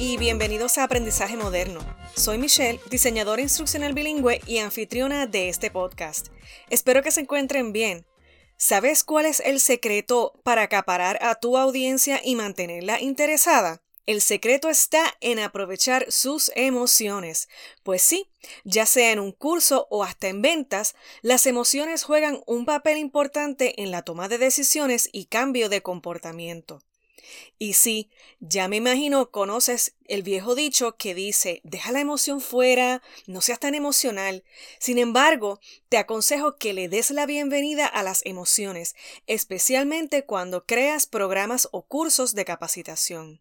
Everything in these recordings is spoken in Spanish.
y bienvenidos a Aprendizaje Moderno. Soy Michelle, diseñadora instruccional bilingüe y anfitriona de este podcast. Espero que se encuentren bien. ¿Sabes cuál es el secreto para acaparar a tu audiencia y mantenerla interesada? El secreto está en aprovechar sus emociones. Pues sí, ya sea en un curso o hasta en ventas, las emociones juegan un papel importante en la toma de decisiones y cambio de comportamiento. Y sí, ya me imagino conoces el viejo dicho que dice, deja la emoción fuera, no seas tan emocional. Sin embargo, te aconsejo que le des la bienvenida a las emociones, especialmente cuando creas programas o cursos de capacitación.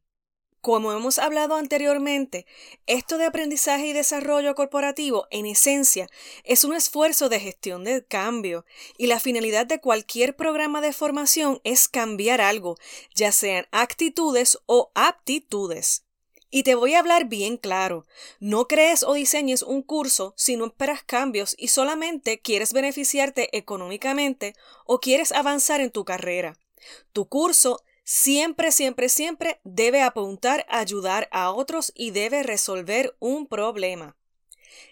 Como hemos hablado anteriormente, esto de aprendizaje y desarrollo corporativo, en esencia, es un esfuerzo de gestión del cambio, y la finalidad de cualquier programa de formación es cambiar algo, ya sean actitudes o aptitudes. Y te voy a hablar bien claro, no crees o diseñes un curso si no esperas cambios y solamente quieres beneficiarte económicamente o quieres avanzar en tu carrera. Tu curso siempre, siempre, siempre debe apuntar a ayudar a otros y debe resolver un problema.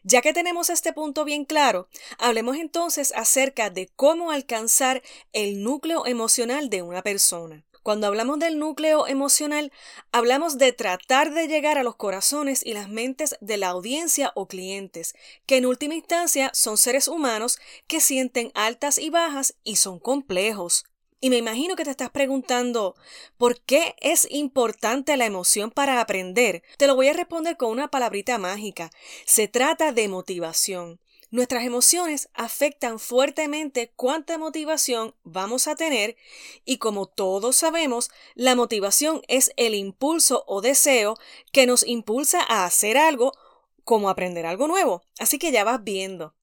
Ya que tenemos este punto bien claro, hablemos entonces acerca de cómo alcanzar el núcleo emocional de una persona. Cuando hablamos del núcleo emocional, hablamos de tratar de llegar a los corazones y las mentes de la audiencia o clientes, que en última instancia son seres humanos que sienten altas y bajas y son complejos. Y me imagino que te estás preguntando, ¿por qué es importante la emoción para aprender? Te lo voy a responder con una palabrita mágica. Se trata de motivación. Nuestras emociones afectan fuertemente cuánta motivación vamos a tener y como todos sabemos, la motivación es el impulso o deseo que nos impulsa a hacer algo como aprender algo nuevo. Así que ya vas viendo.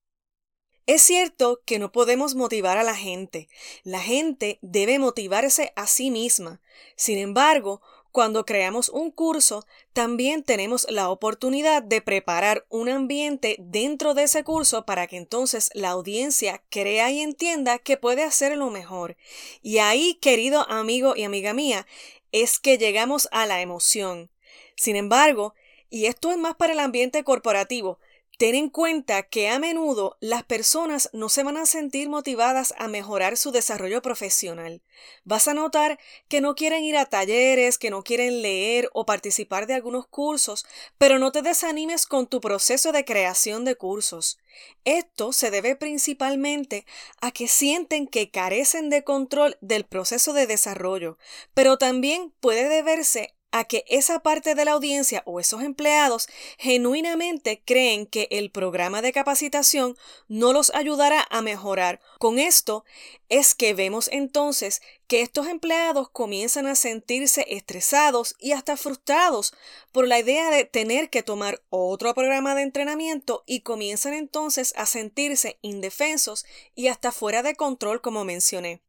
Es cierto que no podemos motivar a la gente. La gente debe motivarse a sí misma. Sin embargo, cuando creamos un curso, también tenemos la oportunidad de preparar un ambiente dentro de ese curso para que entonces la audiencia crea y entienda que puede hacerlo mejor. Y ahí, querido amigo y amiga mía, es que llegamos a la emoción. Sin embargo, y esto es más para el ambiente corporativo, Ten en cuenta que a menudo las personas no se van a sentir motivadas a mejorar su desarrollo profesional. Vas a notar que no quieren ir a talleres, que no quieren leer o participar de algunos cursos, pero no te desanimes con tu proceso de creación de cursos. Esto se debe principalmente a que sienten que carecen de control del proceso de desarrollo, pero también puede deberse a que esa parte de la audiencia o esos empleados genuinamente creen que el programa de capacitación no los ayudará a mejorar. Con esto es que vemos entonces que estos empleados comienzan a sentirse estresados y hasta frustrados por la idea de tener que tomar otro programa de entrenamiento y comienzan entonces a sentirse indefensos y hasta fuera de control como mencioné.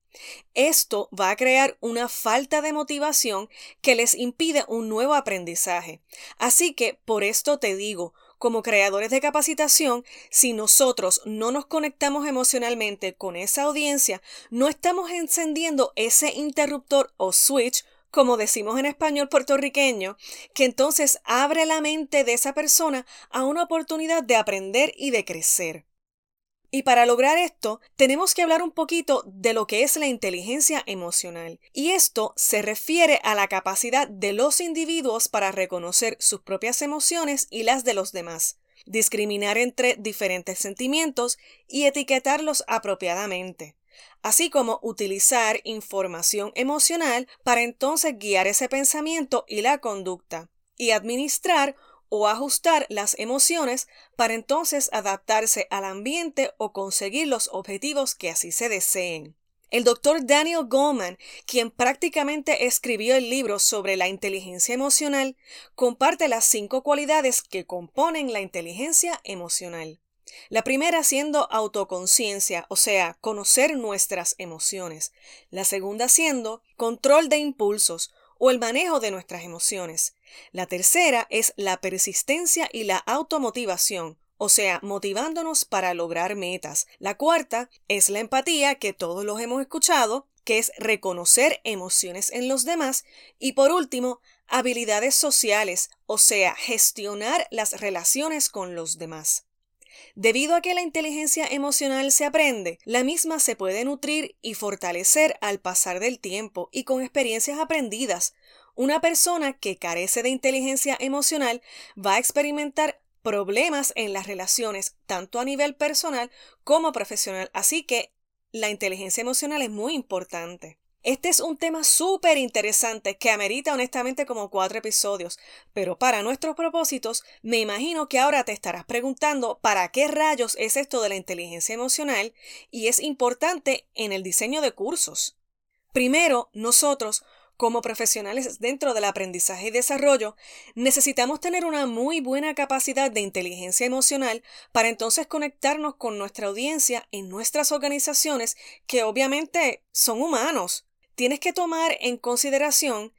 Esto va a crear una falta de motivación que les impide un nuevo aprendizaje. Así que, por esto te digo, como creadores de capacitación, si nosotros no nos conectamos emocionalmente con esa audiencia, no estamos encendiendo ese interruptor o switch como decimos en español puertorriqueño, que entonces abre la mente de esa persona a una oportunidad de aprender y de crecer. Y para lograr esto, tenemos que hablar un poquito de lo que es la inteligencia emocional. Y esto se refiere a la capacidad de los individuos para reconocer sus propias emociones y las de los demás, discriminar entre diferentes sentimientos y etiquetarlos apropiadamente así como utilizar información emocional para entonces guiar ese pensamiento y la conducta, y administrar o ajustar las emociones para entonces adaptarse al ambiente o conseguir los objetivos que así se deseen. El doctor Daniel Goleman, quien prácticamente escribió el libro sobre la inteligencia emocional, comparte las cinco cualidades que componen la inteligencia emocional. La primera siendo autoconciencia, o sea, conocer nuestras emociones. La segunda siendo control de impulsos, o el manejo de nuestras emociones. La tercera es la persistencia y la automotivación, o sea, motivándonos para lograr metas. La cuarta es la empatía, que todos los hemos escuchado, que es reconocer emociones en los demás. Y por último, habilidades sociales, o sea, gestionar las relaciones con los demás. Debido a que la inteligencia emocional se aprende, la misma se puede nutrir y fortalecer al pasar del tiempo y con experiencias aprendidas. Una persona que carece de inteligencia emocional va a experimentar problemas en las relaciones, tanto a nivel personal como profesional. Así que la inteligencia emocional es muy importante. Este es un tema súper interesante que amerita honestamente como cuatro episodios, pero para nuestros propósitos me imagino que ahora te estarás preguntando para qué rayos es esto de la inteligencia emocional y es importante en el diseño de cursos. Primero, nosotros, como profesionales dentro del aprendizaje y desarrollo, necesitamos tener una muy buena capacidad de inteligencia emocional para entonces conectarnos con nuestra audiencia en nuestras organizaciones que obviamente son humanos tienes que tomar en consideración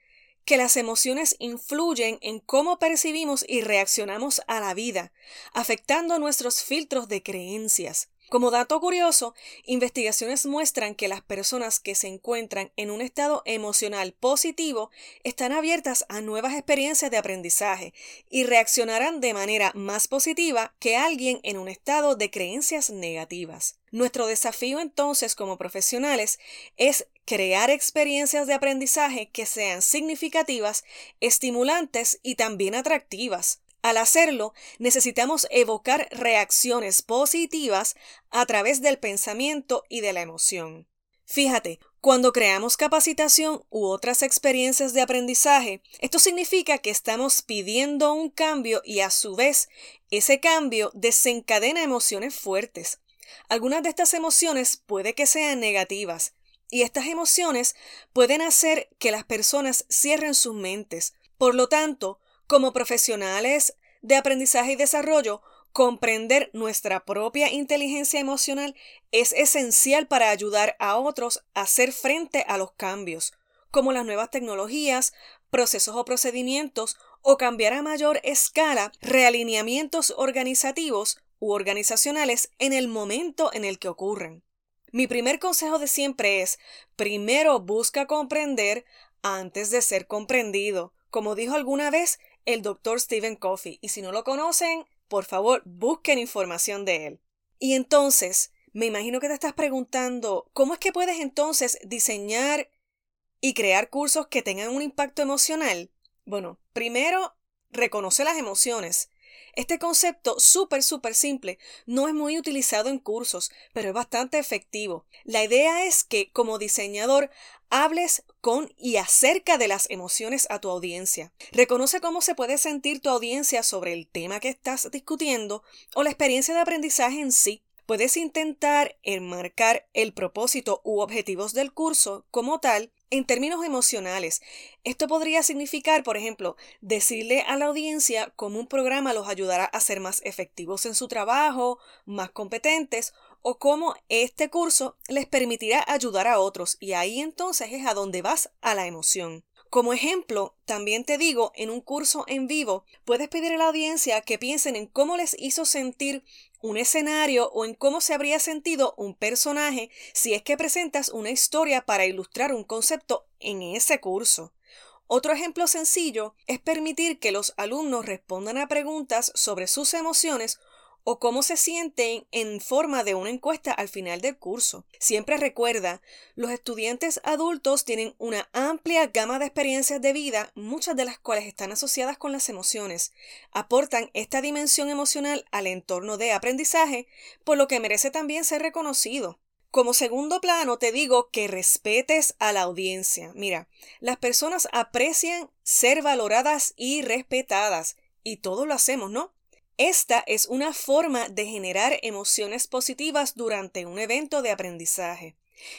que las emociones influyen en cómo percibimos y reaccionamos a la vida, afectando nuestros filtros de creencias. Como dato curioso, investigaciones muestran que las personas que se encuentran en un estado emocional positivo están abiertas a nuevas experiencias de aprendizaje y reaccionarán de manera más positiva que alguien en un estado de creencias negativas. Nuestro desafío entonces como profesionales es crear experiencias de aprendizaje que sean significativas, estimulantes y también atractivas. Al hacerlo, necesitamos evocar reacciones positivas a través del pensamiento y de la emoción. Fíjate, cuando creamos capacitación u otras experiencias de aprendizaje, esto significa que estamos pidiendo un cambio y a su vez ese cambio desencadena emociones fuertes. Algunas de estas emociones puede que sean negativas, y estas emociones pueden hacer que las personas cierren sus mentes. Por lo tanto, como profesionales de aprendizaje y desarrollo, comprender nuestra propia inteligencia emocional es esencial para ayudar a otros a hacer frente a los cambios, como las nuevas tecnologías, procesos o procedimientos, o cambiar a mayor escala realineamientos organizativos u organizacionales en el momento en el que ocurren. Mi primer consejo de siempre es, primero busca comprender antes de ser comprendido. Como dijo alguna vez el doctor Stephen Coffey, y si no lo conocen, por favor, busquen información de él. Y entonces, me imagino que te estás preguntando, ¿cómo es que puedes entonces diseñar y crear cursos que tengan un impacto emocional? Bueno, primero, reconoce las emociones. Este concepto súper, súper simple no es muy utilizado en cursos, pero es bastante efectivo. La idea es que como diseñador hables con y acerca de las emociones a tu audiencia. Reconoce cómo se puede sentir tu audiencia sobre el tema que estás discutiendo o la experiencia de aprendizaje en sí. Puedes intentar enmarcar el propósito u objetivos del curso como tal en términos emocionales. Esto podría significar, por ejemplo, decirle a la audiencia cómo un programa los ayudará a ser más efectivos en su trabajo, más competentes, o cómo este curso les permitirá ayudar a otros. Y ahí entonces es a donde vas a la emoción. Como ejemplo, también te digo, en un curso en vivo, puedes pedir a la audiencia que piensen en cómo les hizo sentir un escenario o en cómo se habría sentido un personaje si es que presentas una historia para ilustrar un concepto en ese curso. Otro ejemplo sencillo es permitir que los alumnos respondan a preguntas sobre sus emociones o cómo se sienten en forma de una encuesta al final del curso. Siempre recuerda, los estudiantes adultos tienen una amplia gama de experiencias de vida, muchas de las cuales están asociadas con las emociones. Aportan esta dimensión emocional al entorno de aprendizaje, por lo que merece también ser reconocido. Como segundo plano te digo que respetes a la audiencia. Mira, las personas aprecian ser valoradas y respetadas, y todos lo hacemos, ¿no? Esta es una forma de generar emociones positivas durante un evento de aprendizaje.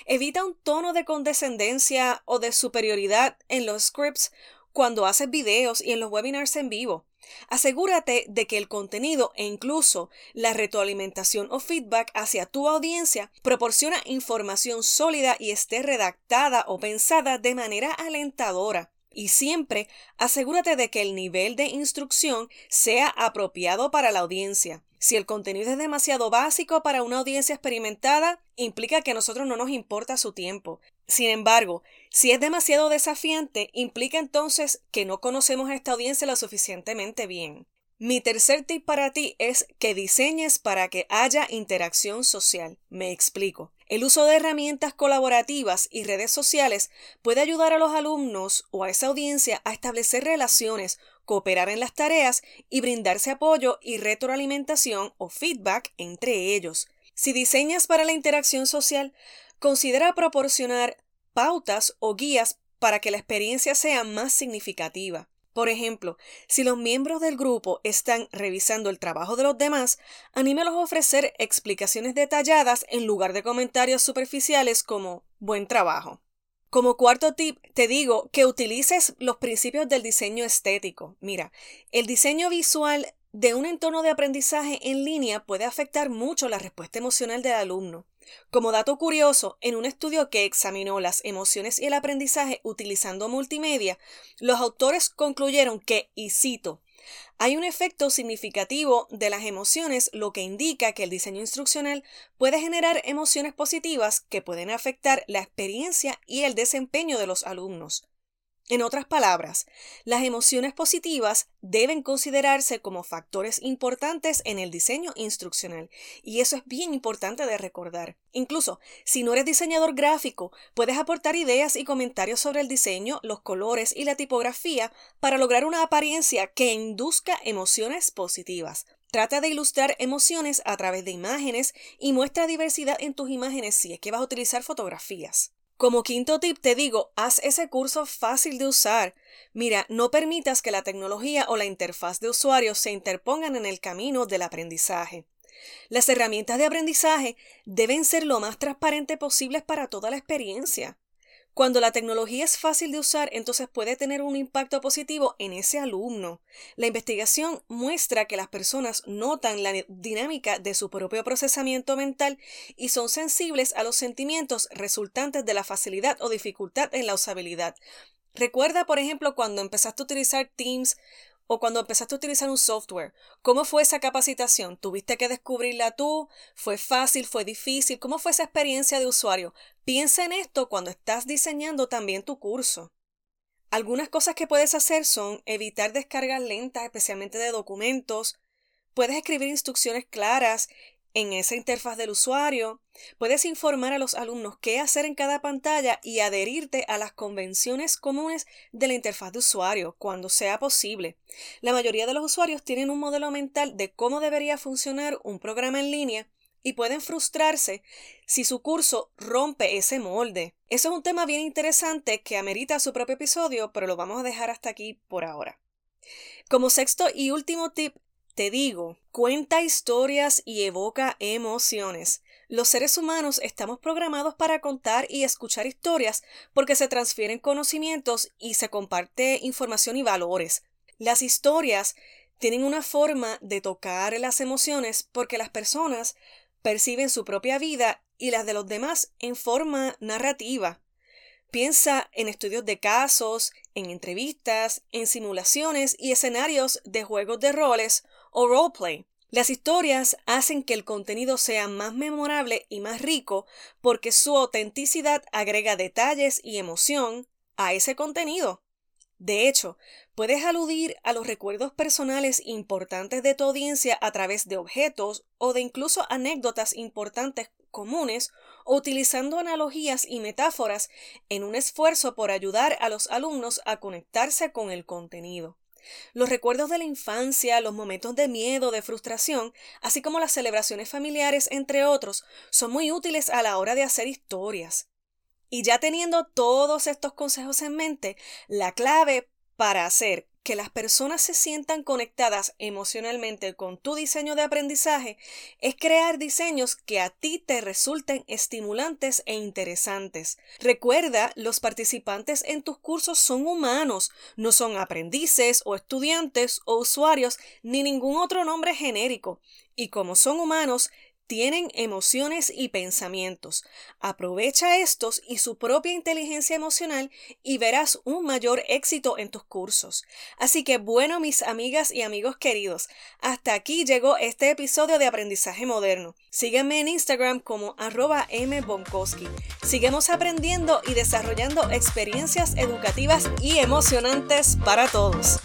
Evita un tono de condescendencia o de superioridad en los scripts cuando haces videos y en los webinars en vivo. Asegúrate de que el contenido e incluso la retroalimentación o feedback hacia tu audiencia proporciona información sólida y esté redactada o pensada de manera alentadora. Y siempre asegúrate de que el nivel de instrucción sea apropiado para la audiencia. Si el contenido es demasiado básico para una audiencia experimentada, implica que a nosotros no nos importa su tiempo. Sin embargo, si es demasiado desafiante, implica entonces que no conocemos a esta audiencia lo suficientemente bien. Mi tercer tip para ti es que diseñes para que haya interacción social. Me explico. El uso de herramientas colaborativas y redes sociales puede ayudar a los alumnos o a esa audiencia a establecer relaciones, cooperar en las tareas y brindarse apoyo y retroalimentación o feedback entre ellos. Si diseñas para la interacción social, considera proporcionar pautas o guías para que la experiencia sea más significativa. Por ejemplo, si los miembros del grupo están revisando el trabajo de los demás, anímelos a ofrecer explicaciones detalladas en lugar de comentarios superficiales como buen trabajo. Como cuarto tip, te digo que utilices los principios del diseño estético. Mira, el diseño visual de un entorno de aprendizaje en línea puede afectar mucho la respuesta emocional del alumno. Como dato curioso, en un estudio que examinó las emociones y el aprendizaje utilizando multimedia, los autores concluyeron que, y cito, hay un efecto significativo de las emociones, lo que indica que el diseño instruccional puede generar emociones positivas que pueden afectar la experiencia y el desempeño de los alumnos. En otras palabras, las emociones positivas deben considerarse como factores importantes en el diseño instruccional, y eso es bien importante de recordar. Incluso, si no eres diseñador gráfico, puedes aportar ideas y comentarios sobre el diseño, los colores y la tipografía para lograr una apariencia que induzca emociones positivas. Trata de ilustrar emociones a través de imágenes y muestra diversidad en tus imágenes si es que vas a utilizar fotografías. Como quinto tip te digo, haz ese curso fácil de usar. Mira, no permitas que la tecnología o la interfaz de usuario se interpongan en el camino del aprendizaje. Las herramientas de aprendizaje deben ser lo más transparentes posibles para toda la experiencia. Cuando la tecnología es fácil de usar, entonces puede tener un impacto positivo en ese alumno. La investigación muestra que las personas notan la dinámica de su propio procesamiento mental y son sensibles a los sentimientos resultantes de la facilidad o dificultad en la usabilidad. Recuerda, por ejemplo, cuando empezaste a utilizar Teams o cuando empezaste a utilizar un software. ¿Cómo fue esa capacitación? ¿Tuviste que descubrirla tú? ¿Fue fácil? ¿Fue difícil? ¿Cómo fue esa experiencia de usuario? Piensa en esto cuando estás diseñando también tu curso. Algunas cosas que puedes hacer son evitar descargas lentas, especialmente de documentos. Puedes escribir instrucciones claras en esa interfaz del usuario, puedes informar a los alumnos qué hacer en cada pantalla y adherirte a las convenciones comunes de la interfaz de usuario cuando sea posible. La mayoría de los usuarios tienen un modelo mental de cómo debería funcionar un programa en línea y pueden frustrarse si su curso rompe ese molde. Eso es un tema bien interesante que amerita su propio episodio, pero lo vamos a dejar hasta aquí por ahora. Como sexto y último tip, te digo, cuenta historias y evoca emociones. Los seres humanos estamos programados para contar y escuchar historias porque se transfieren conocimientos y se comparte información y valores. Las historias tienen una forma de tocar las emociones porque las personas perciben su propia vida y las de los demás en forma narrativa. Piensa en estudios de casos, en entrevistas, en simulaciones y escenarios de juegos de roles o roleplay. Las historias hacen que el contenido sea más memorable y más rico porque su autenticidad agrega detalles y emoción a ese contenido. De hecho, puedes aludir a los recuerdos personales importantes de tu audiencia a través de objetos o de incluso anécdotas importantes comunes utilizando analogías y metáforas en un esfuerzo por ayudar a los alumnos a conectarse con el contenido. Los recuerdos de la infancia, los momentos de miedo, de frustración, así como las celebraciones familiares, entre otros, son muy útiles a la hora de hacer historias. Y ya teniendo todos estos consejos en mente, la clave para hacer que las personas se sientan conectadas emocionalmente con tu diseño de aprendizaje es crear diseños que a ti te resulten estimulantes e interesantes. Recuerda, los participantes en tus cursos son humanos, no son aprendices o estudiantes o usuarios ni ningún otro nombre genérico. Y como son humanos, tienen emociones y pensamientos. Aprovecha estos y su propia inteligencia emocional y verás un mayor éxito en tus cursos. Así que bueno, mis amigas y amigos queridos, hasta aquí llegó este episodio de Aprendizaje Moderno. Sígueme en Instagram como arroba mbonkowski. Sigamos aprendiendo y desarrollando experiencias educativas y emocionantes para todos.